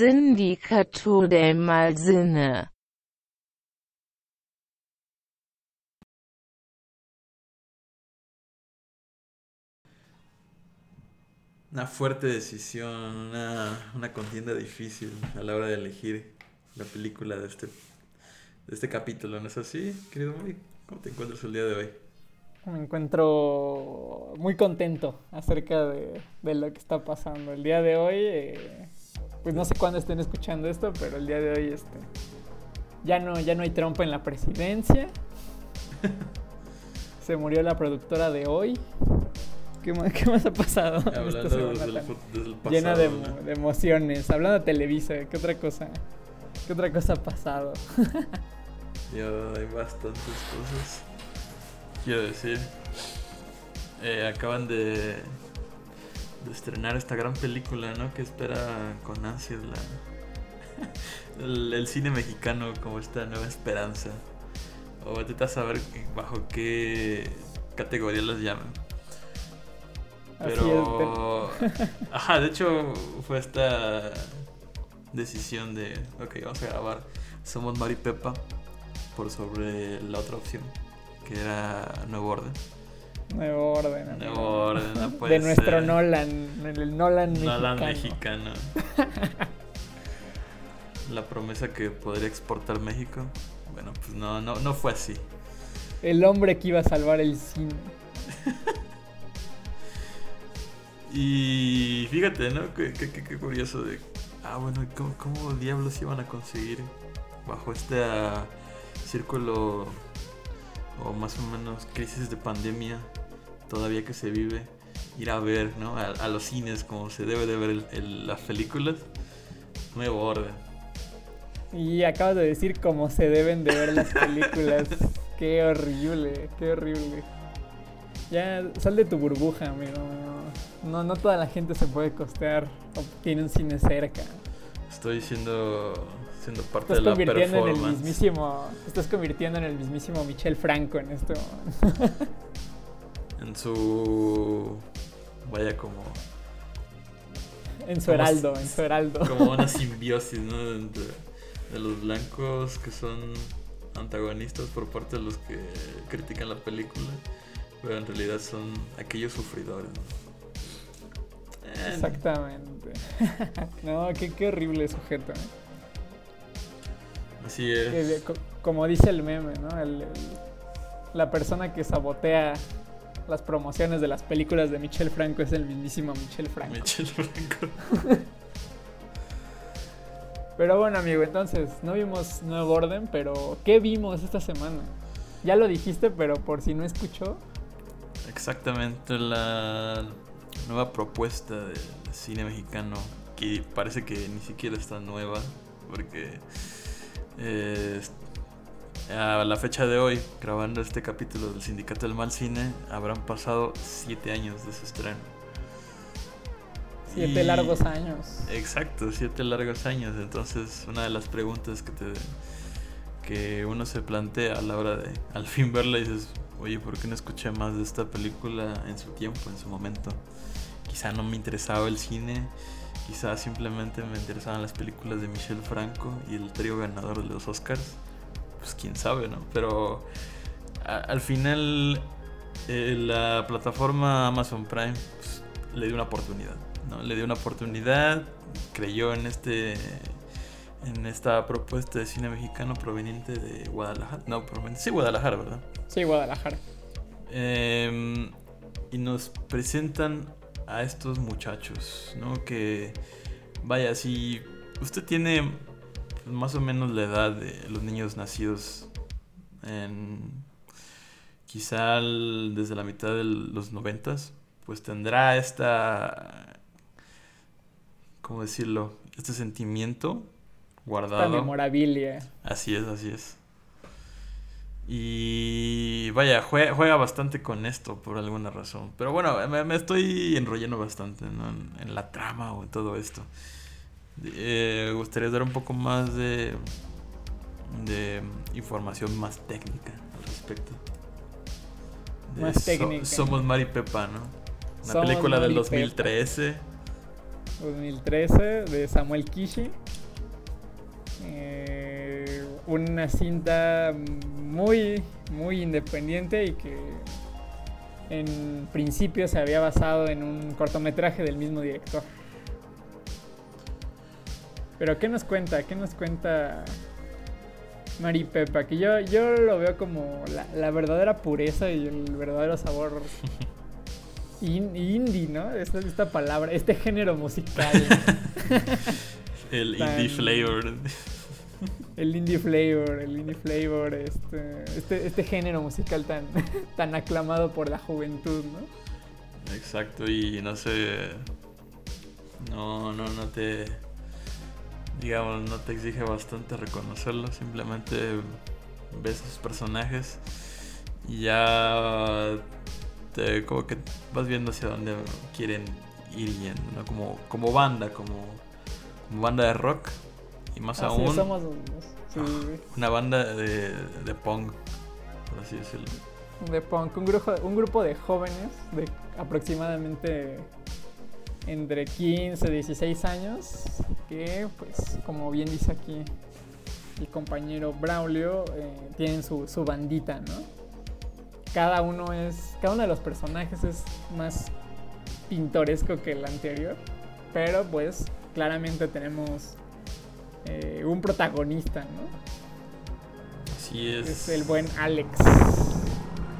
sindicato del mal cine. Una fuerte decisión, una, una contienda difícil a la hora de elegir la película de este, de este capítulo, ¿no es así, querido Muy? ¿Cómo te encuentras el día de hoy? Me encuentro muy contento acerca de, de lo que está pasando. El día de hoy, eh, pues no sé cuándo estén escuchando esto, pero el día de hoy este, ya, no, ya no hay trompa en la presidencia. Se murió la productora de hoy. ¿Qué más, qué más ha pasado? Hablando esta semana desde el, desde pasado. llena de, ¿no? emo- de emociones. Hablando de Televisa, ¿qué otra cosa? ¿Qué otra cosa ha pasado? Ya hay bastantes cosas. Quiero decir, eh, acaban de, de estrenar esta gran película, ¿no? Que espera con ansias la, el, el cine mexicano como esta nueva esperanza. O vete a saber bajo qué categoría las llaman. Así Pero, ajá, de hecho fue esta decisión de, ok, vamos a grabar Somos Mari Pepa por sobre la otra opción, que era Nuevo Orden. Nuevo orden. amigo. Nuevo Orden, no puede de nuestro ser. Nolan, el Nolan mexicano. Nolan mexicano. La promesa que podría exportar México. Bueno, pues no, no, no fue así. El hombre que iba a salvar el cine. Y fíjate, ¿no? Qué, qué- qué- curioso de... Ah, bueno, ¿y ¿cómo, cómo diablos iban a conseguir bajo este ah, círculo o más o menos crisis de pandemia todavía que se vive? Ir a ver, ¿no? A, a los cines como se debe de ver el- el- las películas. Nuevo orden. Y acabas de decir cómo se deben de ver las películas. qué horrible, qué horrible. Ya sal de tu burbuja, amigo. No, no toda la gente se puede costear o tiene un cine cerca. Estoy siendo, siendo parte Estás de la convirtiendo en el performance. mismísimo. te Estás convirtiendo en el mismísimo Michel Franco en momento. En su... Vaya como... En su heraldo, en su heraldo. como una simbiosis, ¿no? De los blancos que son antagonistas por parte de los que critican la película, pero en realidad son aquellos sufridores. ¿no? Exactamente. no, qué, qué horrible sujeto. ¿eh? Así es. Como dice el meme, ¿no? El- el- la persona que sabotea las promociones de las películas de Michel Franco es el mismísimo Michel Franco. Michel Franco. Pero bueno, amigo, entonces, no vimos Nuevo Orden, pero ¿qué vimos esta semana? Ya lo dijiste, pero por si no escuchó, Exactamente la nueva propuesta de cine mexicano que parece que ni siquiera está nueva porque eh, a la fecha de hoy grabando este capítulo del Sindicato del Mal Cine habrán pasado siete años de su estreno siete Y- largos años. Exacto, siete largos años. Entonces, una de las preguntas que te que uno se plantea a la hora de al fin verla y dices, oye, ¿por qué no escuché más de esta película en su tiempo, en su momento? Quizá no me interesaba el cine, quizá simplemente me interesaban las películas de Michel Franco y el trío ganador de los Oscars. Pues quién sabe, ¿no? Pero a- al final eh, la plataforma Amazon Prime pues, le dio una oportunidad, ¿no? Le dio una oportunidad, creyó en este en esta propuesta de cine mexicano proveniente de Guadalajara, no, proveniente, sí, Guadalajara, ¿verdad? Sí, Guadalajara. Em, y nos presentan a estos muchachos, ¿no? Que, vaya, si usted tiene más o menos la edad de los niños nacidos en quizá el- desde la mitad de los noventas, pues tendrá esta, ¿cómo decirlo? Este sentimiento Esta guardado. memorabilia. Así es, así es. Y vaya, juega, juega bastante con esto por alguna razón. Pero bueno, me, me estoy enrollando bastante ¿no? en, en la trama o en todo esto. Eh, me gustaría dar un poco más de, de información más técnica al respecto. de Más So- técnica. Somos Mari Pepa, ¿no? Una Somos película del Mari Pepa. 2013. 2013 de Samuel Kishi. Eh, una cinta muy, muy independiente y que en principio se había basado en un cortometraje del mismo director. Pero ¿qué nos cuenta? ¿Qué nos cuenta Mari Pepa? Que yo, yo lo veo como la, la verdadera pureza y el verdadero sabor in- indie, ¿no? Esta, esta palabra, este género musical. El Tan- indie flavor. El indie flavor, el indie flavor, este, este, este género musical tan, tan aclamado por la juventud, ¿no? Exacto, y no sé. No, no, no te. Digamos, no te exige bastante reconocerlo. Simplemente ves sus personajes y ya. Te, como que vas viendo hacia dónde quieren ir yendo, ¿no? Como, como banda, como, como banda de rock. Y más Así aún, somos, sí, una banda de, de punk, por así decirlo. de punk, un grupo, un grupo de jóvenes de aproximadamente entre 15 y 16 años que, pues, como bien dice aquí el compañero Braulio, eh, tienen su, su bandita, ¿no? Cada uno es, cada uno de los personajes es más pintoresco que el anterior, pero pues claramente tenemos eh, un protagonista, ¿no? Así es. Es el buen Alex.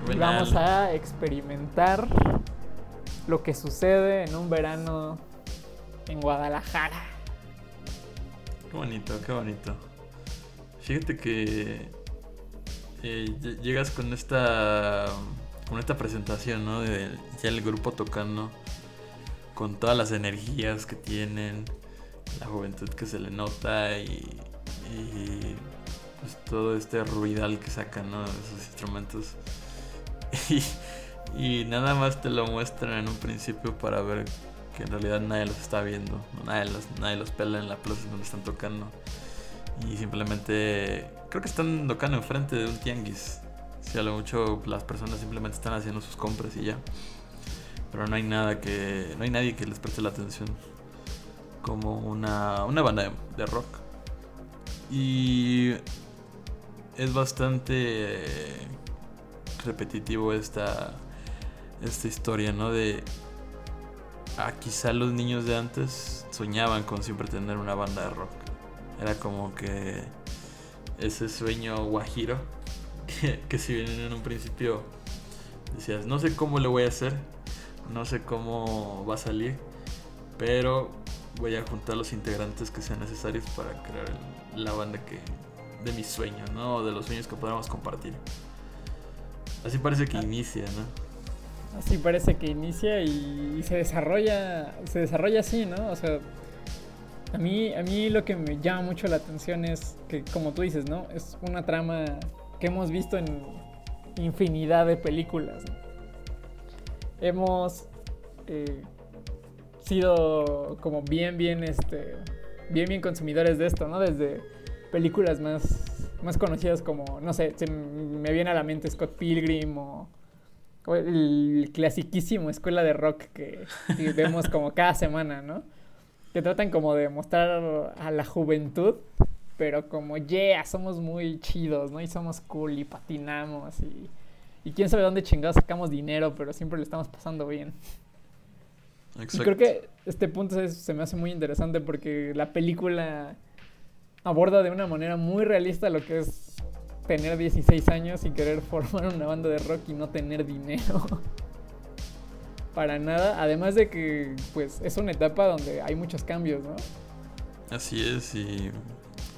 Buen Y vamos a experimentar lo que sucede en un verano en Guadalajara. Qué bonito, qué bonito. Fíjate que eh, ll- llegas con esta con esta presentación, ¿no? De ya el grupo tocando con todas las energías que tienen, la juventud que se le nota y, y, pues, todo este ruidal que sacan, ¿no? De esos instrumentos. Y, y nada más te lo muestran en un principio para ver que en realidad nadie los está viendo, nadie los, nadie los pela en la plaza donde están tocando. Y simplemente creo que están tocando enfrente de un tianguis. Si a lo mucho las personas simplemente están haciendo sus compras y ya. Pero no hay nada que. no hay nadie que les preste la atención. Como una, una banda de, rock. Y es bastante repetitivo esta, esta historia, ¿no? De ah, quizá los niños de antes soñaban con siempre tener una banda de rock. Era como que ese sueño guajiro que, que si bien en un principio decías, no sé cómo lo voy a hacer, no sé cómo va a salir, pero voy a juntar los integrantes que sean necesarios para crear el- la banda que de mis sueños, ¿no? De los sueños que podamos compartir. Así parece que Ah. inicia, ¿no? Así parece que inicia y, se desarrolla, se desarrolla así, ¿no? O sea, a mí, a mí lo que me llama mucho la atención es que, como tú dices, ¿no? Es una trama que hemos visto en infinidad de películas. ¿no? Hemos eh, sido como bien, bien, este, bien, bien consumidores de esto, ¿no? Desde películas más, más conocidas como, no sé, me viene a la mente Scott Pilgrim o el clasiquísimo Escuela de Rock que, que vemos como cada semana, ¿no? Que tratan como de mostrar a la juventud, pero como, yeah, somos muy chidos, ¿no? Y somos cool y patinamos y, y quién sabe dónde chingados sacamos dinero, pero siempre le estamos pasando bien. Y Exacto. creo que este punto es- se me hace muy interesante porque la película aborda de una manera muy realista lo que es tener 16 años y querer formar una banda de rock y no tener dinero. Para nada. Además de que, pues, es una etapa donde hay muchos cambios, ¿no? Así es, y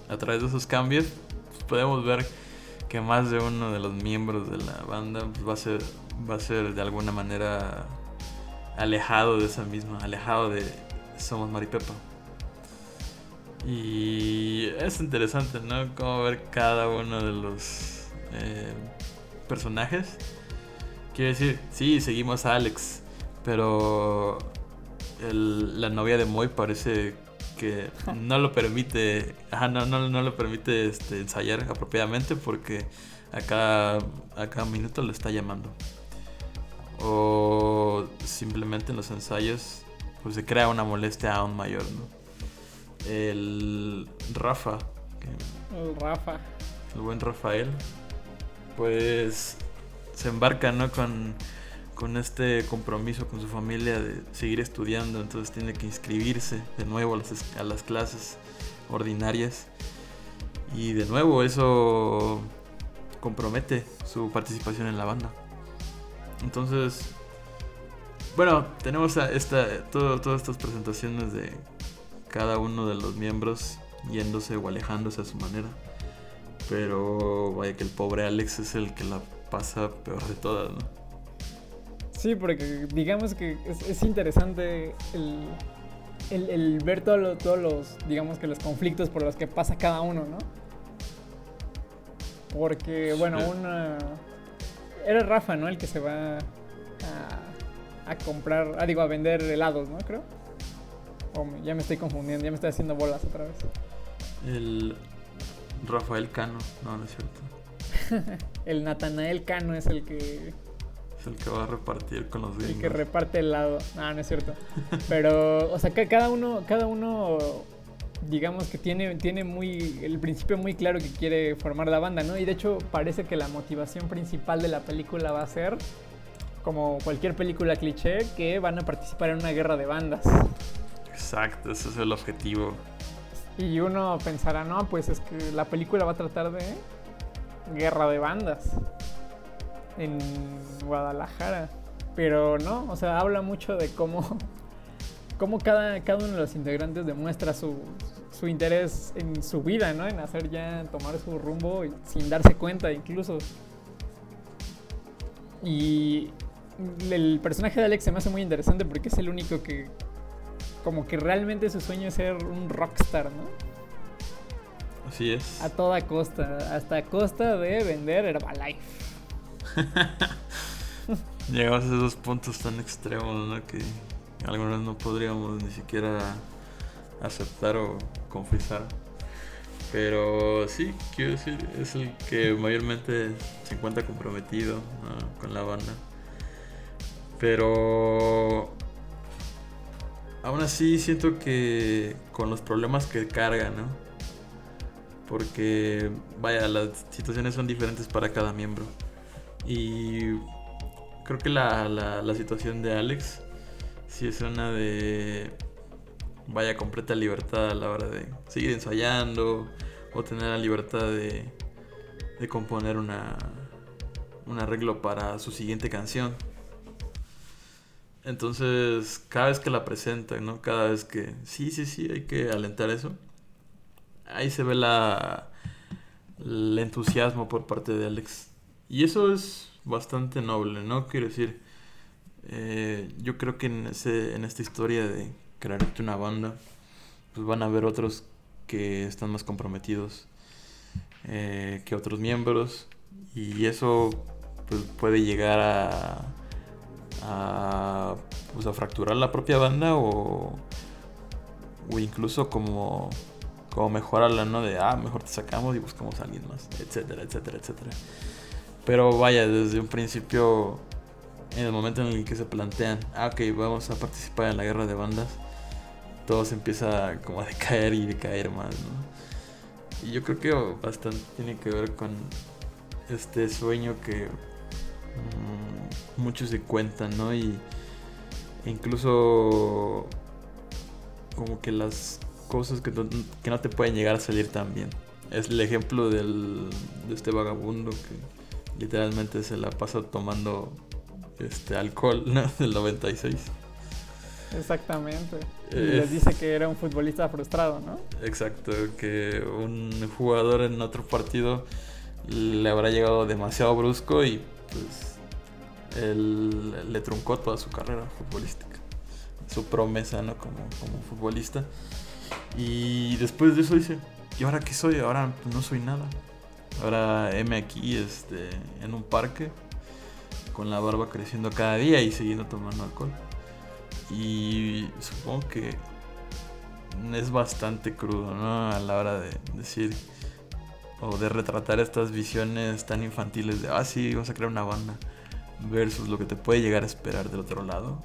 a través de esos cambios pues, podemos ver que más de uno de los miembros de la banda pues, va a ser va a ser de alguna manera alejado de esa misma, alejado de Somos Maripepa. Y es interesante, ¿no? Como ver cada uno de los eh, personajes. Quiero decir, sí, seguimos a Alex, pero el- la novia de Moy parece que no lo permite, ajá, no, no, no lo permite este, ensayar apropiadamente porque a cada, a cada minuto le está llamando. o simplemente en los ensayos pues se crea una molestia aún mayor, ¿no? El Rafa, El Rafa. el buen Rafael, pues se embarca, ¿no? Con, con este compromiso con su familia de seguir estudiando, entonces tiene que inscribirse de nuevo a las, es- a las clases ordinarias y de nuevo eso compromete su participación en la banda. Entonces, bueno, tenemos a esta, todo- todas estas presentaciones de cada uno de los miembros yéndose o alejándose a su manera. Pero vaya que el pobre Alex es el que la pasa peor de todas, ¿no? Sí, porque digamos que es, es interesante el, el- el ver todo lo- todos los, digamos que los conflictos por los que pasa cada uno, ¿no? Porque, bueno, Sí. una... Era Rafa, ¿no? El que se va a, a comprar, ah, digo, a vender helados, ¿no? Creo. O me- ya me estoy confundiendo, ya me estoy haciendo bolas otra vez. El Rafael Cano, no, no es cierto. El Natanael Cano es el que Es el que va a repartir con los El que gringos. reparte helado. No, no es cierto. Pero, o sea, ca- cada uno, cada uno, digamos que tiene, tiene muy, el principio muy claro que quiere formar la banda, ¿no? Y de hecho parece que la motivación principal de la película va a ser, como cualquier película cliché, que van a participar en una guerra de bandas. Exacto, ese es el objetivo. Y uno pensará, no, pues es que la película va a tratar de guerra de bandas en Guadalajara. Pero no, o sea, habla mucho de cómo, cómo cada, cada uno de los integrantes demuestra su, su interés en su vida, ¿no? En hacer ya, tomar su rumbo y- sin darse cuenta incluso. Y el personaje de Alex se me hace muy interesante porque es el único que como que realmente su sueño es ser un rockstar, ¿no? Así es. A toda costa, hasta a costa de vender Herbalife. Llegamos a esos puntos tan extremos, ¿no? Que algunos no podríamos ni siquiera aceptar o confesar. Pero sí, quiero decir, es el que mayormente se encuentra comprometido ¿no? con la banda. Pero aún así siento que con los problemas que carga, ¿no? Porque, vaya, las situaciones son diferentes para cada miembro. Y creo que la, la, la situación de Alex sí es una de vaya completa libertad a la hora de seguir ensayando o tener la libertad de, de componer una, un arreglo para su siguiente canción. Entonces, cada vez que la presenta, ¿no? Cada vez que sí, sí, sí, hay que alentar eso. Ahí se ve la el entusiasmo por parte de Alex. Y eso es bastante noble, ¿no? Quiero decir, eh, yo creo que en, ese, en esta historia de crearte una banda, pues van a haber otros que están más comprometidos eh, que otros miembros. Y eso pues, puede llegar a, a, pues, a fracturar la propia banda o, incluso como, como mejorarla, ¿no? De, ah, mejor te sacamos y buscamos a alguien más, etcétera, etcétera, etcétera. Pero vaya, desde un principio, en el momento en el que se plantean, ah, ok, vamos a participar en la guerra de bandas, todo se empieza como a decaer y decaer más, ¿no? Y yo creo que bastante tiene que ver con este sueño que muchos se cuentan, ¿no? Y e incluso como que las cosas que no, que no te pueden llegar a salir tan bien. Es el ejemplo del, de este vagabundo que literalmente se la pasa tomando este alcohol ¿no? del 96. Exactamente. Y les dice que era un futbolista frustrado, ¿no? Exacto, que un jugador en otro partido le habrá llegado demasiado brusco y pues él le truncó toda su carrera futbolística, su promesa ¿no? como, como futbolista. Y después de eso dice, ¿y ahora qué soy? Ahora pues, no soy nada. Ahora M aquí este, en un parque con la barba creciendo cada día y siguiendo tomando alcohol. Y supongo que es bastante crudo, ¿no? A la hora de decir o de retratar estas visiones tan infantiles de, ah, sí, vas a crear una banda. versus lo que te puede llegar a esperar del otro lado,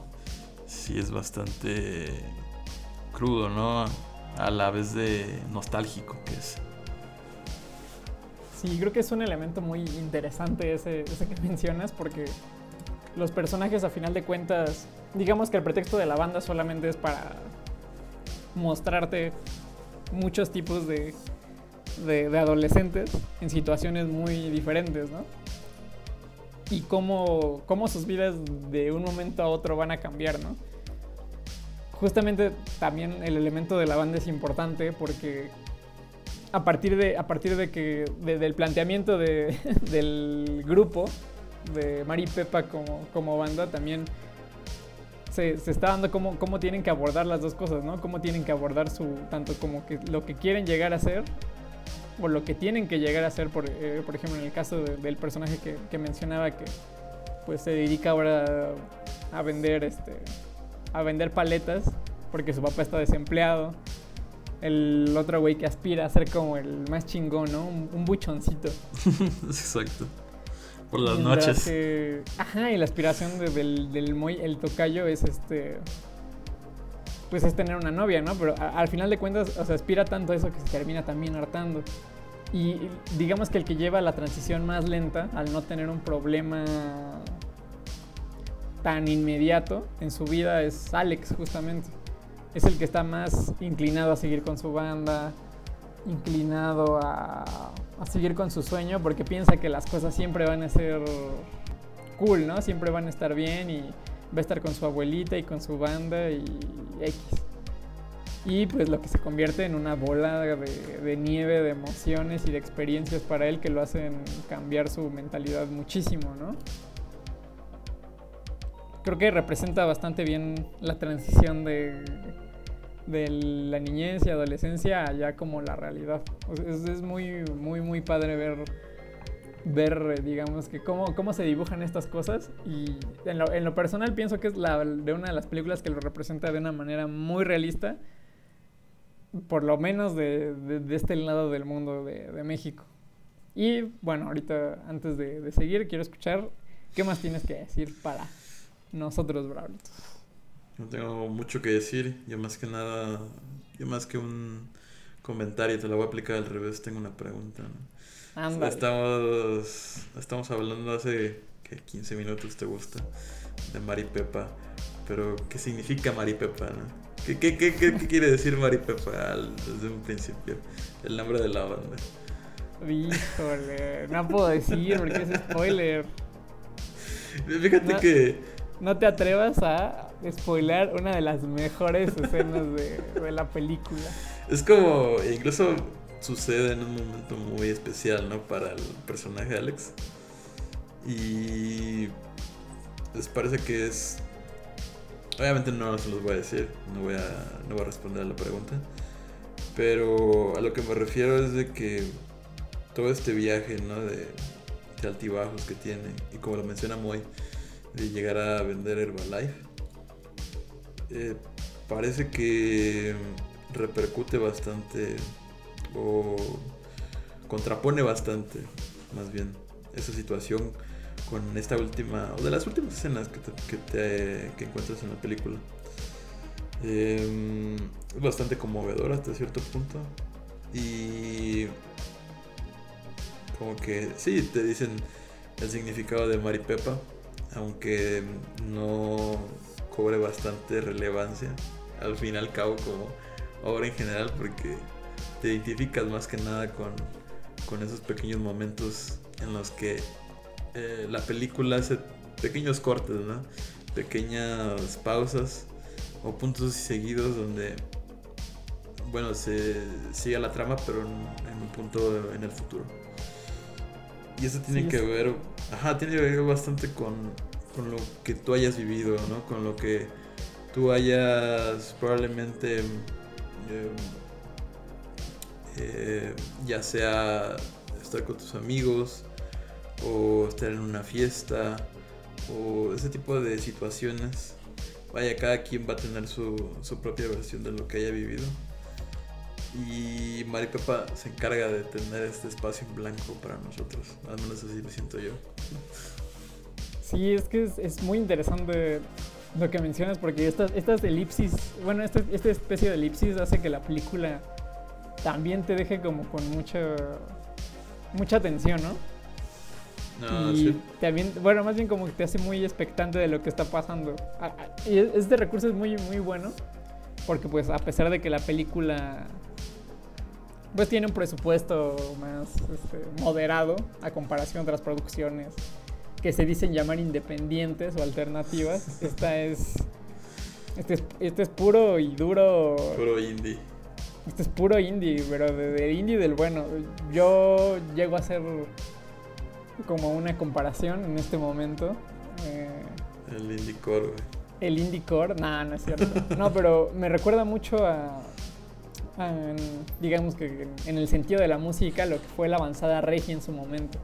sí es bastante crudo, ¿no? A la vez de nostálgico que es. Sí, creo que es un elemento muy interesante ese, ese que mencionas porque los personajes a final de cuentas, digamos que el pretexto de la banda solamente es para mostrarte muchos tipos de, de, adolescentes en situaciones muy diferentes, ¿no? Y cómo, cómo sus vidas de un momento a otro van a cambiar, ¿no? Justamente también el elemento de la banda es importante porque a partir de, a partir de que del planteamiento de, del grupo de Mari Pepa como, como banda también se, se, está dando cómo, cómo tienen que abordar las dos cosas, ¿no? Cómo tienen que abordar su, tanto como que lo que quieren llegar a ser o lo que tienen que llegar a ser, por, eh, por ejemplo, en el caso del personaje que, que, mencionaba que pues se dedica ahora a vender este a vender paletas porque su papá está desempleado. El otro güey que aspira a ser como el más chingón, ¿no? Un, buchoncito. Exacto. Por las noches. ajá, y la aspiración del, del muy, el tocayo es este pues es tener una novia, ¿no? Pero al final de cuentas, o sea, aspira tanto a eso que se termina también hartando. Y digamos que el que lleva la transición más lenta, al no tener un problema tan inmediato en su vida, es Alex, justamente. Es el que está más inclinado a seguir con su banda, inclinado a, a seguir con su sueño, porque piensa que las cosas siempre van a ser cool, ¿no? Siempre van a estar bien y va a estar con su abuelita y con su banda y X. Y pues lo que se convierte en una bola de, nieve de emociones y de experiencias para él que lo hacen cambiar su mentalidad muchísimo, ¿no? Creo que representa bastante bien la transición de, de la niñez y adolescencia allá como la realidad. Es, es muy, muy, muy padre ver ver, digamos, que cómo, cómo se dibujan estas cosas. Y en lo, personal pienso que es la, de una de las películas que lo representa de una manera muy realista, por lo menos de, de, este lado del mundo de, de, México. Y bueno, ahorita antes de, seguir, quiero escuchar qué más tienes que decir para nosotros, Brablitos. No tengo mucho que decir, yo más que nada, yo más que un comentario, te lo voy a aplicar al revés, tengo una pregunta. Estamos, estamos hablando hace que 15 minutos, ¿te gusta? De Maripepa. Pero, ¿qué significa Maripepa? No? ¿Qué, qué, qué, qué, quiere decir Maripepa desde un principio? El nombre de la banda. Híjole, no puedo decir porque es spoiler. Fíjate que. No te atrevas a spoiler una de las mejores escenas de, de la película. Es como, incluso sucede en un momento muy especial, ¿no? Para el personaje de Alex. Y les parece que es... Obviamente no se los voy a decir, no voy a, no voy a responder a la pregunta. Pero a lo que me refiero es de que todo este viaje, ¿no? De, de altibajos que tiene, y como lo menciona Moy, de llegar a vender Herbalife, eh, parece que repercute bastante o contrapone bastante, más bien, esa situación con esta última, o de las últimas escenas que, te, que, encuentras en la película. Em, es bastante conmovedora hasta cierto punto. Y como que sí, te dicen el significado de Maripepa, aunque no cobre bastante relevancia al fin y al cabo como obra en general, porque te identificas más que nada con, con esos pequeños momentos en los que eh, la película hace pequeños cortes, ¿no? Pequeñas pausas o puntos seguidos donde, bueno, se sigue la trama, pero en, un punto en el futuro. Y eso tiene que ver, ajá, tiene que ver bastante con, con lo que tú hayas vivido, ¿no? Con lo que tú hayas probablemente... Eh, eh, ya sea estar con tus amigos o estar en una fiesta o ese tipo de situaciones. Vaya, cada quien va a tener su, propia versión de lo que haya vivido. Y Maripepa se encarga de tener este espacio en blanco para nosotros. Al menos así lo siento yo. Sí, es que es muy interesante lo que mencionas porque estas, estas elipsis, bueno, esta, esta especie de elipsis hace que la película también te deje como con mucha mucha tensión, ¿no? No, y sí. también, bueno, más bien como que te hace muy expectante de lo que está pasando. Y es- este recurso es muy, muy bueno, porque pues a pesar de que la película pues tiene un presupuesto más este, moderado a comparación de otras producciones que se dicen llamar independientes o alternativas, esta es, este es, este es puro y duro Puro indie. este es puro indie, pero de, de indie del bueno. Yo llego a hacer como una comparación en este momento. Eh, El indie core, güey. el indie core, nah, no es cierto. No, pero me recuerda mucho a, digamos que en, en el sentido de la música, lo que fue la avanzada regia en su momento.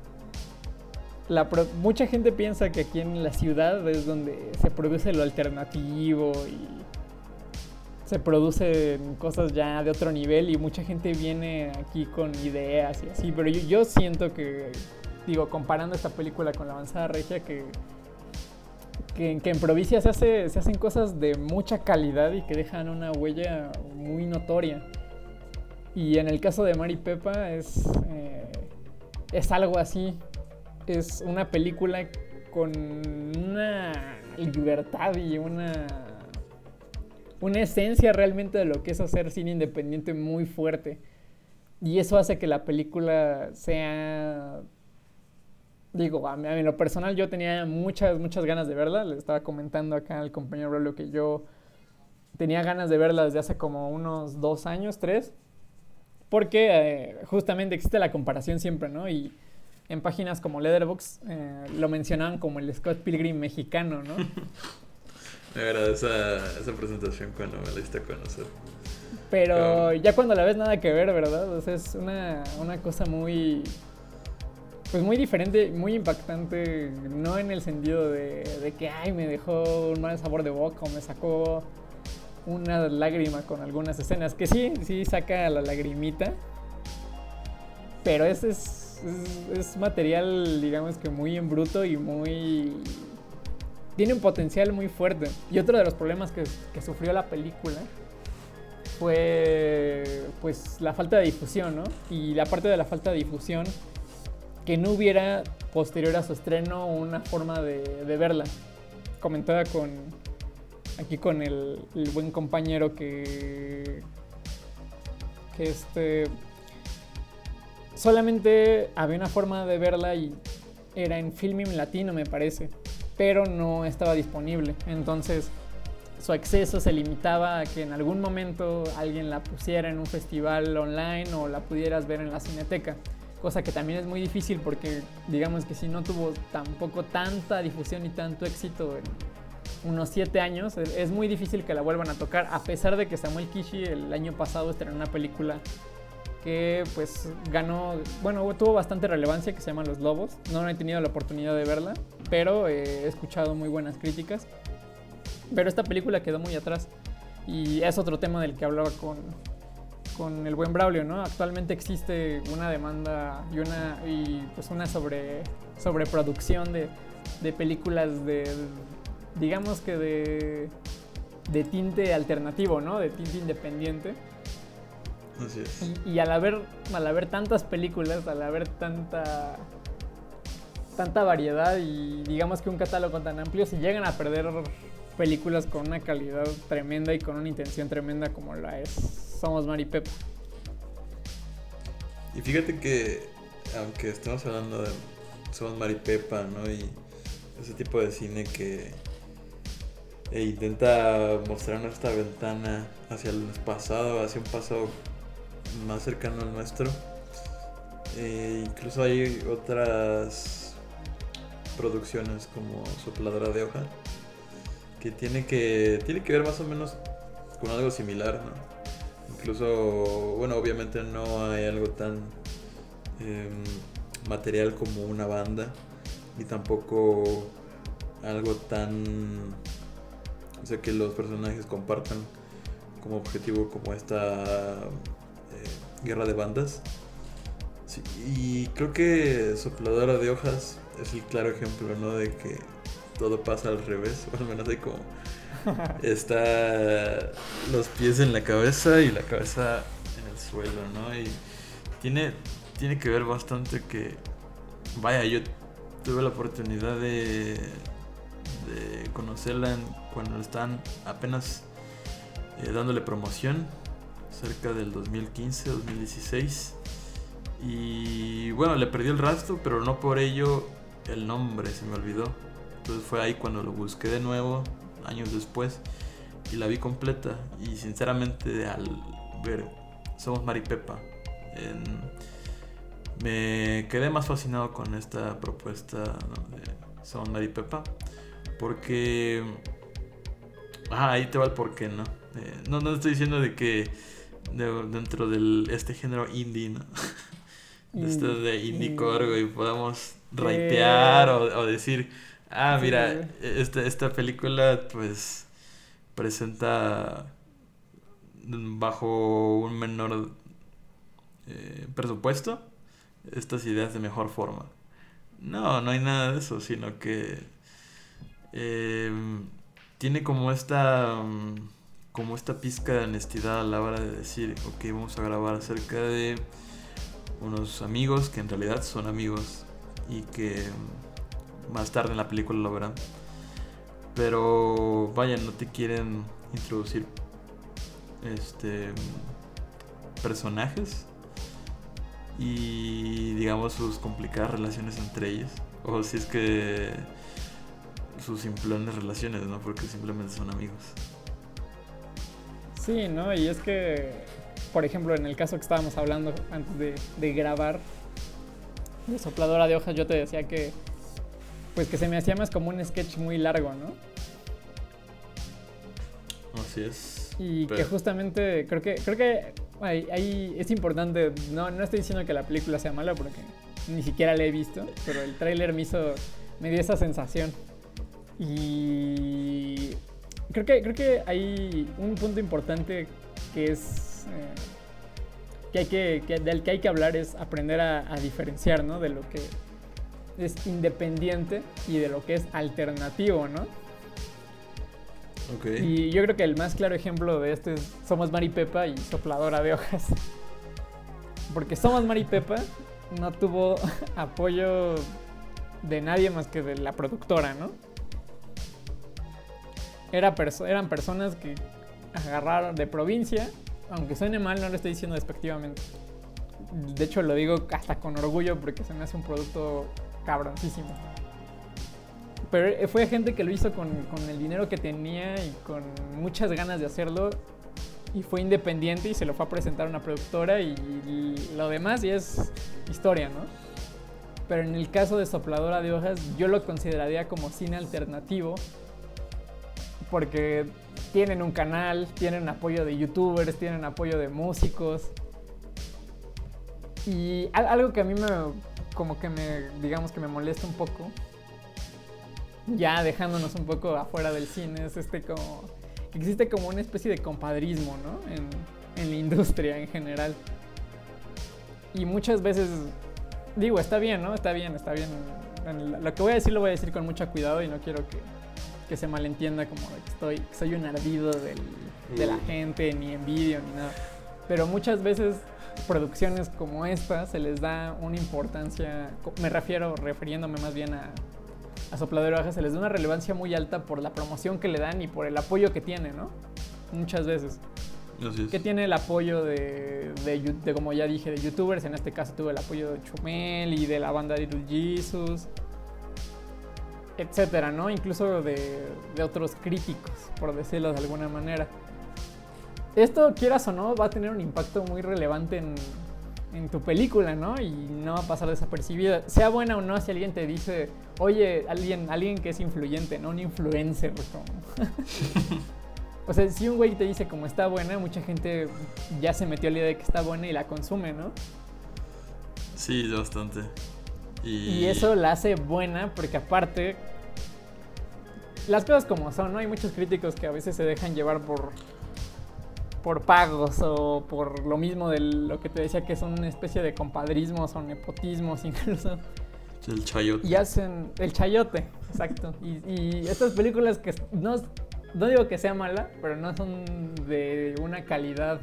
Mucha gente piensa que aquí en la ciudad es donde se produce lo alternativo y se producen cosas ya de otro nivel y mucha gente viene aquí con ideas y así, pero yo, siento que, digo, comparando esta película con la avanzada regia, que, que, que en provincia se hacen cosas de mucha calidad y que dejan una huella muy notoria. Y en el caso de Mari Pepa es, eh, es algo así. Es una película con una libertad y una, una esencia realmente de lo que es hacer cine independiente muy fuerte. Y eso hace que la película sea... Digo, a mí, lo personal yo tenía muchas, muchas ganas de verla. Le estaba comentando acá al compañero Braulio que yo tenía ganas de verla desde hace como unos dos años, tres. Porque eh, justamente existe la comparación siempre, ¿no? Y en páginas como Letterboxd eh, lo mencionaban como el Scott Pilgrim mexicano, ¿no? Me agrada esa, esa presentación cuando me la diste a conocer. Pero ya cuando la ves nada que ver, ¿verdad? O sea, es una, una cosa muy... Pues muy diferente, muy impactante, no en el sentido de, de que, ay, me dejó un mal sabor de boca o me sacó una lágrima con algunas escenas, que sí, sí saca la lagrimita, pero es, es, es, material, digamos que muy en bruto y muy... Tiene un potencial muy fuerte. Y otro de los problemas que, sufrió la película fue pues la falta de difusión, ¿no? Y la parte de la falta de difusión, que no hubiera posterior a su estreno una forma de, verla. Comentaba con aquí con el, el buen compañero que que este solamente había una forma de verla y era en Filming Latino me parece, pero no estaba disponible. Entonces su acceso se limitaba a que en algún momento alguien la pusiera en un festival online o la pudieras ver en la cineteca. Cosa que también es muy difícil porque digamos que si no tuvo tampoco tanta difusión y tanto éxito en unos 7 años, es es muy difícil que la vuelvan a tocar, a pesar de que Samuel Kishi el año pasado estrenó una película que pues ganó, bueno, tuvo bastante relevancia que se llama Los Lobos. No he tenido la oportunidad de verla, pero eh, he escuchado muy buenas críticas. Pero esta película quedó muy atrás. Y es otro tema del que hablaba con, con el buen Braulio, ¿no? Actualmente existe una demanda y una, y pues una sobre, sobreproducción de, de películas de, digamos que de, de tinte alternativo, ¿no? De tinte independiente. Así es. Y, y al haber al haber tantas películas, al haber tanta tanta variedad y digamos que un catálogo tan amplio, si llegan a perder películas con una calidad tremenda y con una intención tremenda como la es Somos Mari Pepa. Y fíjate que, aunque estemos hablando de Somos Maripepa, ¿no? Y ese tipo de cine que e intenta mostrarnos esta ventana hacia el pasado, hacia un pasado más cercano al nuestro. Eh, incluso hay otras producciones como Sopladora de Hoja que tiene que tiene que ver más o menos con algo similar, ¿no? Incluso, bueno, obviamente no hay algo tan em, material como una banda, ni tampoco algo tan... O sea, que los personajes compartan como objetivo como esta guerra de bandas. Sí, y creo que Sopladora de Hojas es el claro ejemplo, ¿no? De que todo pasa al revés, o al menos hay como está los pies en la cabeza y la cabeza en el suelo, ¿no? Y tiene, tiene que ver bastante que, vaya, yo tuve la oportunidad de, de conocerla cuando están apenas eh, dándole promoción, cerca del 2015, 2016. Y bueno, le perdí el rastro, pero no por ello el nombre se me olvidó. Entonces fue ahí cuando lo busqué de nuevo, años después, y la vi completa. Y sinceramente al ver Somos Maripepa, en, me quedé más fascinado con esta propuesta de Somos Maripepa, porque... Ah, ahí te va el porqué, ¿no? Eh, no, no estoy diciendo de que dentro de este género indie, ¿no? de esto de indie core, y podamos raitear o, o decir Ah, mira, esta, esta película pues presenta bajo un menor eh, presupuesto estas ideas de mejor forma. No, no hay nada de eso, sino que em, tiene como esta como esta pizca de honestidad a la hora de decir, ok, vamos a grabar acerca de unos amigos que en realidad son amigos y que más tarde en la película lo verán. Pero vaya, no te quieren introducir este personajes y digamos sus complicadas relaciones entre ellos. O si es que sus simplones relaciones, ¿no? Porque simplemente son amigos. Sí, ¿no? Y es que, por ejemplo, en el caso que estábamos hablando antes de, de grabar, de sopladora de hojas, yo te decía que pues que se me hacía más como un sketch muy largo, ¿no? Así es. Y que justamente creo que creo que ahí, es importante, no, no estoy diciendo que la película sea mala porque ni siquiera la he visto, pero el tráiler me hizo me dio esa sensación. Y creo que creo que hay un punto importante que es eh, que hay que, del que hay que hablar es aprender a, a diferenciar, ¿no? De lo que es independiente y de lo que es alternativo, ¿no? Okay. Y yo creo que el más claro ejemplo de esto es Somos Maripepa y Sopladora de Hojas. Porque Somos Maripepa no tuvo apoyo de nadie más que de la productora, ¿no? Era eran personas que agarraron de provincia, aunque suene mal, no lo estoy diciendo despectivamente. De hecho, lo digo hasta con orgullo porque se me hace un producto cabroncísimo. Pero fue gente que lo hizo con, el dinero que tenía y con muchas ganas de hacerlo. Y fue independiente y se lo fue a presentar a una productora y, lo demás ya es historia, ¿no? Pero en el caso de Sopladora de Hojas, yo lo consideraría como cine alternativo. Porque tienen un canal, tienen apoyo de youtubers, tienen apoyo de músicos. Y algo que a mí me como que me, digamos que me molesta un poco. Ya dejándonos un poco afuera del cine, es este como, existe como una especie de compadrismo, ¿no? En, en la industria en general. Y muchas veces, digo, está bien, ¿no? Está bien, está bien. Lo que voy a decir lo voy a decir con mucho cuidado y no quiero que, que se malentienda como de que estoy, soy un ardido del, de la gente, ni envidio, ni nada. Pero muchas veces producciones como esta se les da una importancia, me refiero, refiriéndome más bien a, a Sopladero Baja, se les da una relevancia muy alta por la promoción que le dan y por el apoyo que tiene, ¿no? Muchas veces. Que tiene el apoyo de, de, como ya dije, de youtubers. En este caso tuve el apoyo de Chumel y de la banda de Little Jesus, etcétera, ¿no? Incluso de, de otros críticos, por decirlo de alguna manera esto, quieras o no, va a tener un impacto muy relevante en, tu película, ¿no? Y no va a pasar desapercibida. Sea buena o no, si alguien te dice, oye, alguien, alguien que es influyente, no un influencer. o sea, si un güey te dice como está buena, mucha gente ya se metió a la idea de que está buena y la consume, ¿no? Sí, bastante. Y... y eso la hace buena porque aparte, las cosas como son, ¿no? Hay muchos críticos que a veces se dejan llevar por por pagos o por lo mismo de lo que te decía que son una especie de compadrismos o nepotismos incluso. El chayote. y hacen el chayote, exacto. Y, y estas películas que no, no digo que sea mala, pero no son de una calidad.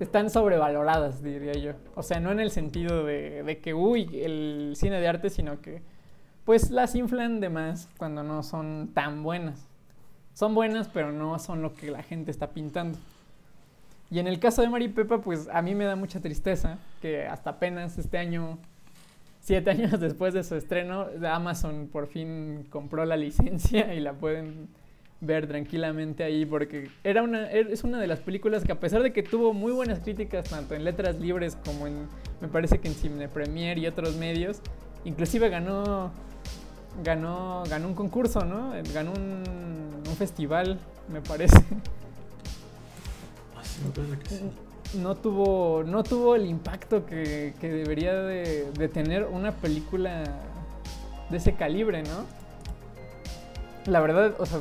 Están sobrevaloradas, diría yo. O sea, no en el sentido de, de que, uy, el cine de arte, sino que, pues las inflan de más cuando no son tan buenas. Son buenas, pero no son lo que la gente está pintando. Y en el caso de Mari Pepa, pues a mí me da mucha tristeza que hasta apenas este año siete años después de su estreno, Amazon por fin compró la licencia y la pueden ver tranquilamente ahí porque era una er, es una de las películas que a pesar de que tuvo muy buenas críticas tanto en letras libres como en me parece que en Cine Premier y otros medios, inclusive ganó ganó ganó un concurso, ¿no? Ganó un, un festival, me parece. Ah, sí, me parece que sí. no tuvo, no tuvo el impacto que, que debería de, de tener una película de ese calibre, ¿no? La verdad, o sea,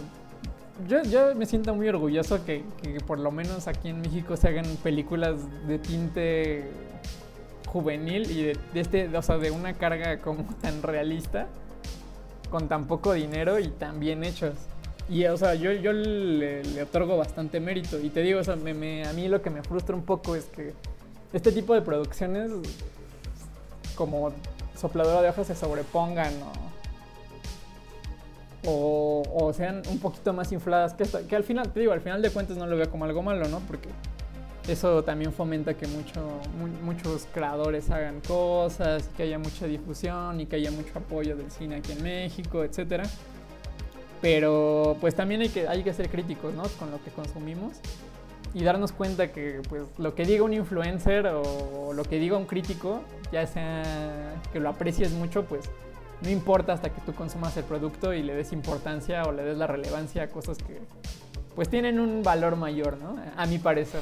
yo, yo me siento muy orgulloso que, por lo menos aquí en México se hagan películas de tinte juvenil y de, este, o sea, de una carga como tan realista, con tan poco dinero y tan bien hechos. Y, o sea, yo, le, otorgo bastante mérito. Y te digo, o sea, a mí lo que me frustra un poco es que este tipo de producciones, como Sopladora de Hojas, se sobrepongan o, o, sean un poquito más infladas que esta. Que al final, te digo, al final de cuentas no lo veo como algo malo, ¿no? Porque eso también fomenta que mucho, mu- muchos creadores hagan cosas, que haya mucha difusión y que haya mucho apoyo del cine aquí en México, etcétera. Pero pues también hay que, hay que ser críticos, ¿no? Con lo que consumimos y darnos cuenta que pues lo que diga un influencer o, lo que diga un crítico, ya sea que lo aprecies mucho, pues no importa hasta que tú consumas el producto y le des importancia o le des la relevancia a cosas que pues tienen un valor mayor, ¿no? A mi parecer.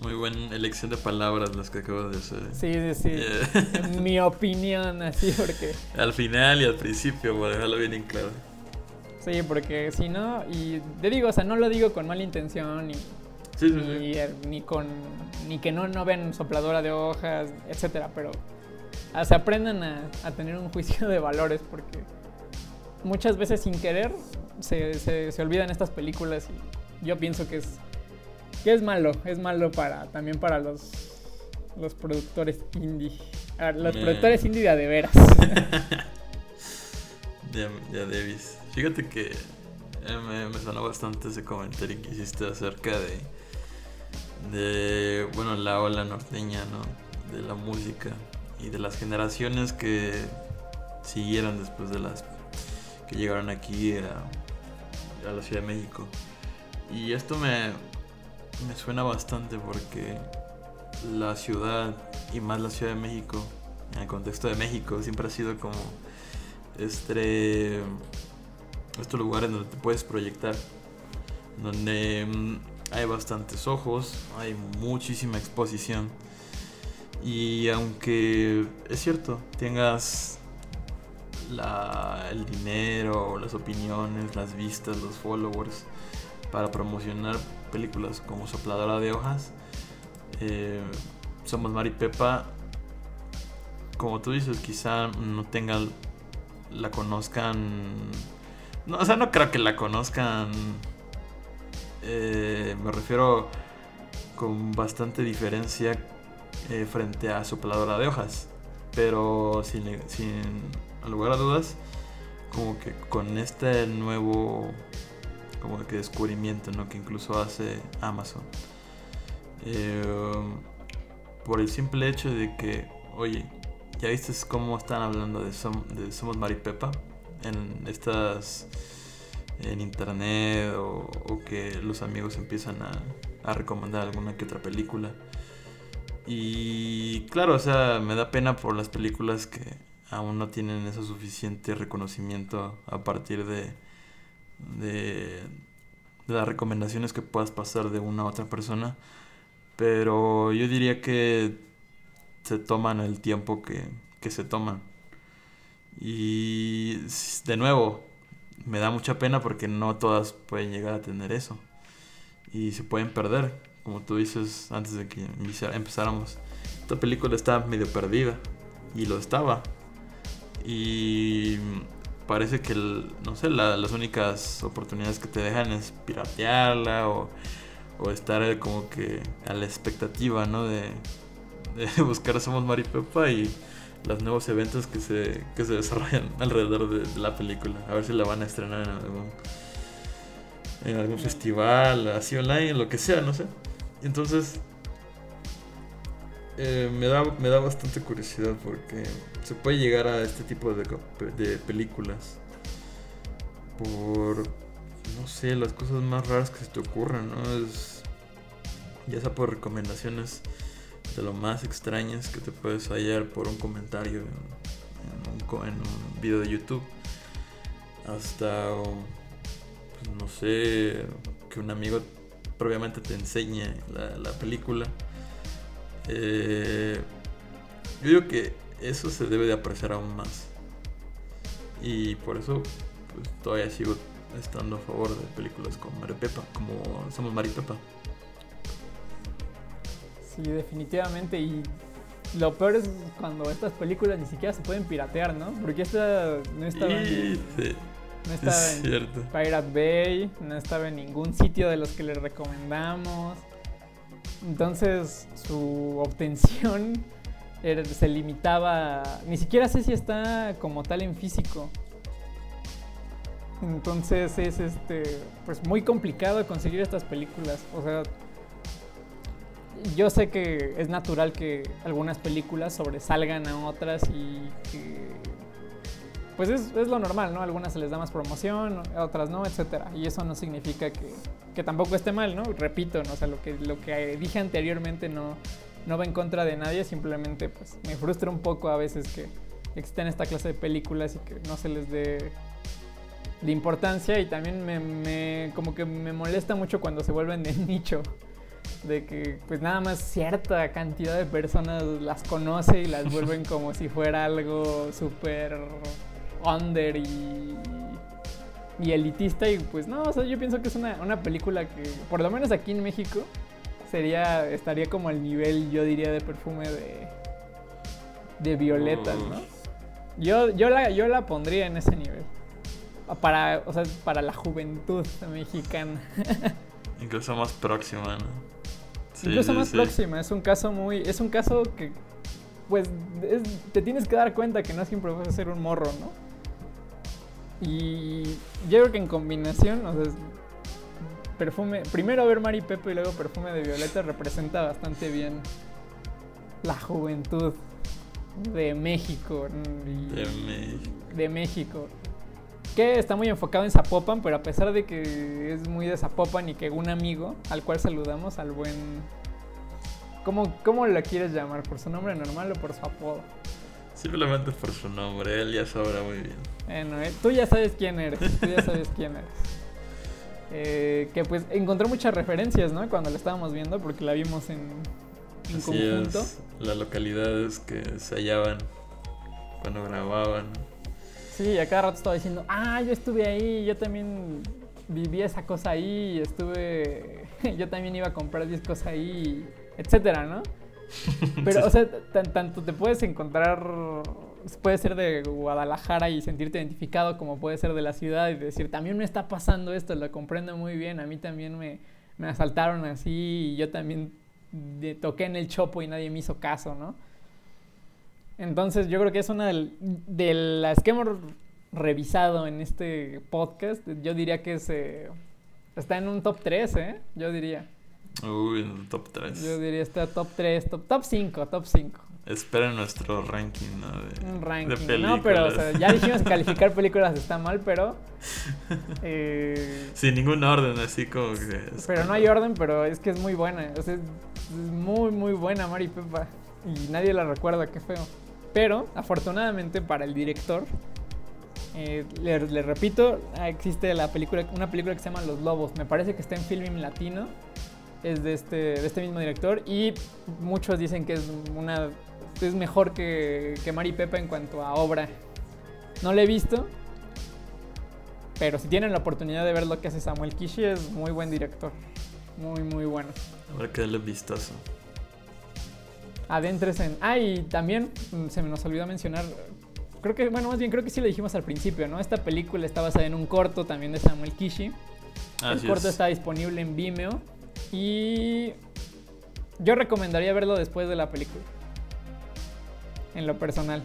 Muy buena elección de palabras las que acabo de hacer. Sí, sí, sí. Yeah. Mi opinión, así, porque Al final y al principio, para dejarlo bien en claro. sí, porque si no, y te digo, o sea, no lo digo con mala intención ni, Sí, sí, ni, sí. eh, ni con ni que no, no ven sopladora de hojas, etcétera, pero ah, se aprendan a, a tener un juicio de valores porque muchas veces sin querer se, se, se olvidan estas películas y yo pienso que es que es malo, es malo para también para los los productores indie, los productores indie de a de veras. Ya, ya Davis. Fíjate que eh, me, me sonó bastante ese comentario que hiciste acerca de, de, bueno, la ola norteña, ¿no? De la música y de las generaciones que siguieron después de las que llegaron aquí a, la Ciudad de México. Y esto me, me suena bastante porque la ciudad y más la Ciudad de México, en el contexto de México, siempre ha sido como este estos lugares donde te puedes proyectar donde mm, hay bastantes ojos hay muchísima exposición y aunque es cierto tengas el dinero las opiniones las vistas los followers para promocionar películas como sopladora de hojas eh, somos Mari Pepa como tú dices quizá no tenga la conozcan. No, o sea, no creo que la conozcan. eh, me refiero con bastante diferencia eh, frente a Sopladora de Hojas. Pero sin, sin lugar a dudas, como que con este nuevo como que descubrimiento ¿no? que incluso hace Amazon. Eh, por el simple hecho de que, oye, ¿Ya viste cómo están hablando de, Som- de Somos Maripepa? En estas. en internet o, o que los amigos empiezan a, a recomendar alguna que otra película. Y claro, o sea, me da pena por las películas que aún no tienen ese suficiente reconocimiento a partir de, de, las recomendaciones que puedas pasar de una a otra persona. Pero yo diría que se toman el tiempo que, que se toman. Y de nuevo, me da mucha pena porque no todas pueden llegar a tener eso. Y se pueden perder, como tú dices antes de que empezáramos. Esta película está medio perdida. Y lo estaba. Y parece que, no sé, las únicas oportunidades que te dejan es piratearla o, o estar como que a la expectativa, ¿no? De, de buscar Somos Maripepa y los nuevos eventos que se, que se desarrollan alrededor de, la película. A ver si la van a estrenar en algún, en algún festival, así online, lo que sea, no sé. Entonces, eh, me, da, me da bastante curiosidad porque se puede llegar a este tipo de, de películas por, no sé, las cosas más raras que se te ocurran, ¿no? Es, ya sea por recomendaciones de lo más extrañas que te puedes hallar por un comentario en, un, video de YouTube. Hasta, pues, no sé, que un amigo previamente te enseñe la, película. Eh, yo digo que eso se debe de apreciar aún más. Y por eso pues, todavía sigo estando a favor de películas como Mario Pepa, como Somos Mario Pepa. Sí, definitivamente. Y lo peor es cuando estas películas ni siquiera se pueden piratear, ¿no? Porque esta no estaba en, no estaba en Pirate Bay, no estaba en ningún sitio de los que les recomendamos. Entonces su obtención se limitaba, ni siquiera sé si está como tal en físico. Entonces es este pues muy complicado conseguir estas películas. O sea, yo sé que es natural que algunas películas sobresalgan a otras y que pues es, lo normal, ¿no? Algunas se les da más promoción, otras no, etcétera. Y eso no significa que, que, tampoco esté mal, ¿no? Repito, ¿no? O sea, lo que, lo que dije anteriormente no, no va en contra de nadie, simplemente pues me frustra un poco a veces que existen esta clase de películas y que no se les dé de importancia y también me, me como que me molesta mucho cuando se vuelven de nicho de que pues nada más cierta cantidad de personas las conoce y las vuelven como si fuera algo súper under y, y, elitista y pues no, o sea, yo pienso que es una, una, película que por lo menos aquí en México sería, estaría como al nivel, yo diría, de perfume de, de violetas, ¿no? Yo, yo, la, yo la pondría en ese nivel. Para, o sea, para la juventud mexicana. Incluso más próxima, ¿no? Incluso más próxima. Es un caso muy. Es un caso que. Pues te tienes que dar cuenta que no siempre vas a ser un morro, ¿no? Y yo creo que en combinación, o sea, perfume. Primero ver Mari Pepe y luego perfume de Violeta representa bastante bien la juventud de México. de México. De México que está muy enfocado en Zapopan, pero a pesar de que es muy de Zapopan y que un amigo al cual saludamos, al buen... ¿Cómo, cómo lo quieres llamar? ¿Por su nombre normal o por su apodo? Simplemente por su nombre, él ya sabrá muy bien. Bueno, eh, tú ya sabes quién eres, tú ya sabes quién eres. Eh, que pues encontró muchas referencias, ¿no? Cuando la estábamos viendo, porque la vimos en, en conjunto. las localidades que se hallaban cuando grababan. Sí, a cada rato estaba diciendo, ah, yo estuve ahí, yo también viví esa cosa ahí, estuve, yo también iba a comprar discos ahí, etcétera, ¿no? Pero, o sea, tanto te puedes encontrar, puede ser de Guadalajara y sentirte identificado, como puede ser de la ciudad y decir, también me está pasando esto, lo comprendo muy bien, a mí también me, me asaltaron así y yo también toqué en el chopo y nadie me hizo caso, ¿no? Entonces yo creo que es una de, las que hemos revisado en este podcast. Yo diría que se, está en un top 3, ¿eh? Yo diría. Uy, en un top 3. Yo diría está top 3, top, top 5, top 5. Espera nuestro ranking, ¿no? De, un ranking. no, pero o sea, ya dijimos que calificar películas está mal, pero. Eh, Sin ningún orden, así como que. Pero no hay orden, pero es que es muy buena. O sea, es muy, muy buena, Mari Pepa. Y nadie la recuerda, qué feo. Pero, afortunadamente para el director, eh, le, repito, existe la película, una película que se llama Los Lobos. Me parece que está en Filming Latino. Es de este, de este mismo director. Y muchos dicen que es una. Es mejor que, que Mari Pepa en cuanto a obra. No la he visto. Pero si tienen la oportunidad de ver lo que hace Samuel Kishi, es muy buen director. Muy, muy bueno. Habrá que darle vistazo. adentres en... Ah, y también mm, se me nos olvidó mencionar, creo que, bueno, más bien creo que sí lo dijimos al principio, ¿no? Esta película está basada en un corto también de Samuel Kishi. Así el corto es. está disponible en Vimeo y yo recomendaría verlo después de la película. En lo personal.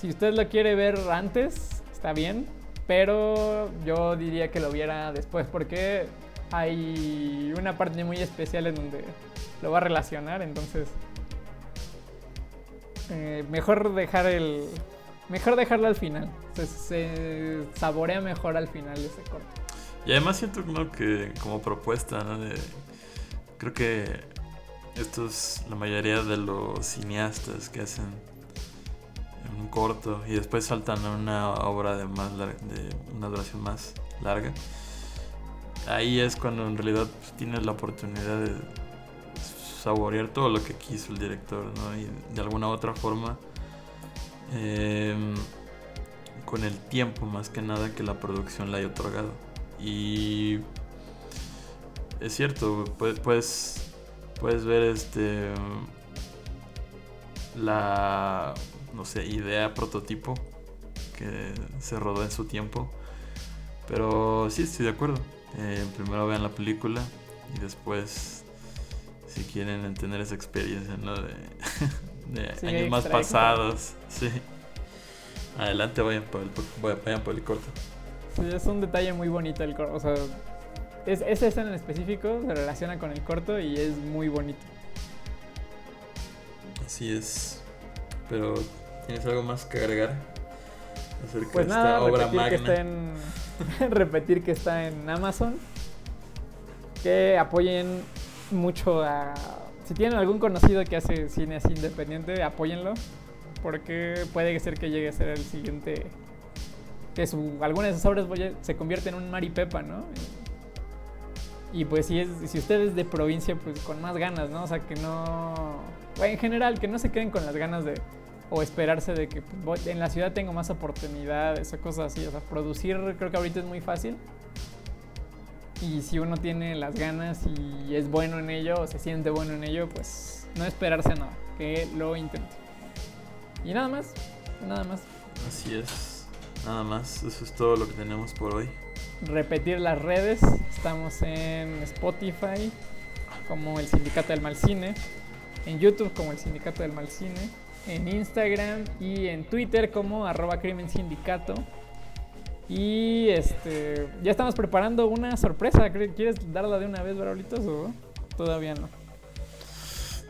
Si usted lo quiere ver antes, está bien, pero yo diría que lo viera después porque hay una parte muy especial en donde lo va a relacionar, entonces eh, mejor dejar el mejor dejarlo al final. Se, saborea mejor al final ese corto. Y además siento que como propuesta, ¿no? Creo que esto es la mayoría de los cineastas que hacen un corto y después saltan a una obra de más de una duración más larga. Ahí es cuando en realidad pues, tienes la oportunidad de saborear todo lo que quiso el director, ¿no? Y de alguna u otra forma em, con el tiempo más que nada que la producción le haya otorgado. Y es cierto, puedes, puedes, puedes ver este la no sé, idea prototipo que se rodó en su tiempo. Pero sí estoy de acuerdo. Eh, primero vean la película y después si quieren tener esa experiencia, ¿no? De, de Sí, años más pasados. Sí. Adelante, vayan por el, vayan por el corto. Sí, es un detalle muy bonito el corto. O sea, es, esa escena en específico se relaciona con el corto y es muy bonito. Así es. Pero, ¿tienes algo más que agregar acerca Pues de nada, esta obra repetir que, magna? está en, repetir que está en Amazon. Que apoyen mucho a... Si tienen algún conocido que hace cine así independiente, apóyenlo. Porque puede ser que llegue a ser el siguiente... Que su, alguna de sus obras se convierte en un Maripepa, ¿no? Y pues si, es, si usted es de provincia, pues con más ganas, ¿no? O sea, que no... bueno, en general, que no se queden con las ganas de... O esperarse de que pues, en la ciudad tengo más oportunidades o cosas así. O sea, producir creo que ahorita es muy fácil. Y si uno tiene las ganas y es bueno en ello o se siente bueno en ello, pues no esperarse a nada. Que lo intente. Y nada más. Nada más. Así es. Nada más, eso es todo lo que tenemos por hoy. Repetir las redes. Estamos en Spotify como el Sindicato del Mal Cine, en YouTube como el Sindicato del Mal Cine, en Instagram y en Twitter como arroba crimen. Y este ya estamos preparando una sorpresa. ¿Cre- ¿Quieres darla de una vez, Braulitos, o todavía no?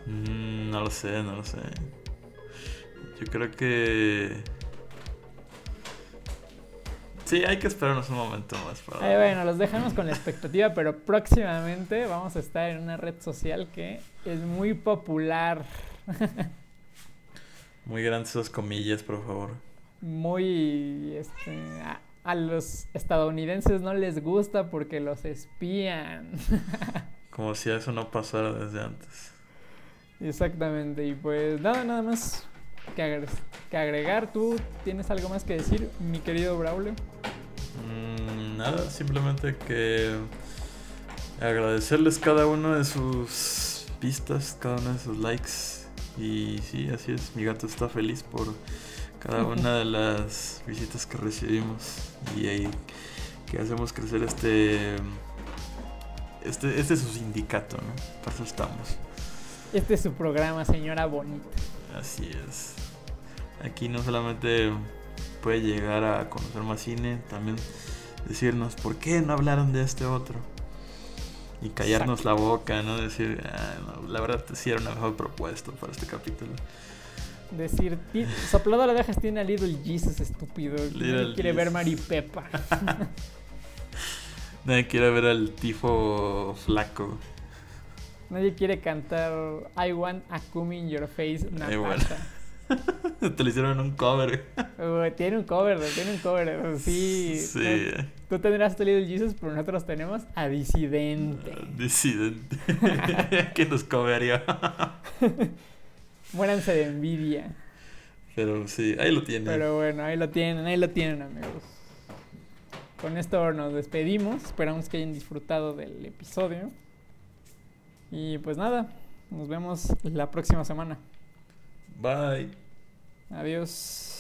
Mm, no lo sé, no lo sé. Yo creo que... Sí, hay que esperarnos un momento más para... Eh, bueno, los dejamos con la expectativa, pero próximamente vamos a estar en una red social que es muy popular. Muy grandes esas comillas, por favor. muy este, a, a los estadounidenses no les gusta porque los espían. Como si eso no pasara desde antes. Exactamente, y pues nada, nada más que, agre- que agregar. ¿Tú tienes algo más que decir, mi querido Braulio? Mm, nada, simplemente que agradecerles cada uno de sus vistas, cada uno de sus likes. Y sí, así es, mi gato está feliz por cada una de las visitas que recibimos y ahí que hacemos crecer este este este es su sindicato, ¿no? Para eso estamos. Este es su programa, señora bonita. Así es. Aquí no solamente puede llegar a conocer más cine, también decirnos por qué no hablaron de este otro. Y callarnos la boca, ¿no? Decir, "Ah, no, la verdad sí era una mejor propuesta para este capítulo. Decir, "Ti- sopladora de ajas tiene a Little Jesus, estúpido. Little Nadie quiere ver Jesus. Maripepa. Nadie quiere ver al tifo flaco. Nadie quiere cantar I want a cum in your face. Natasha. Te lo hicieron un cover. Uy, tiene un cover, tiene un cover. Sí. Sí. Tú, tú tendrás tu Little Jesus, pero nosotros tenemos a Disidente. Disidente. ¿Quién nos covería? Muéranse de envidia. Pero sí, ahí lo tiene. Pero bueno, ahí lo tienen, ahí lo tienen, amigos. Con esto nos despedimos. Esperamos que hayan disfrutado del episodio. Y pues nada, Nos vemos la próxima semana. Bye. Adiós.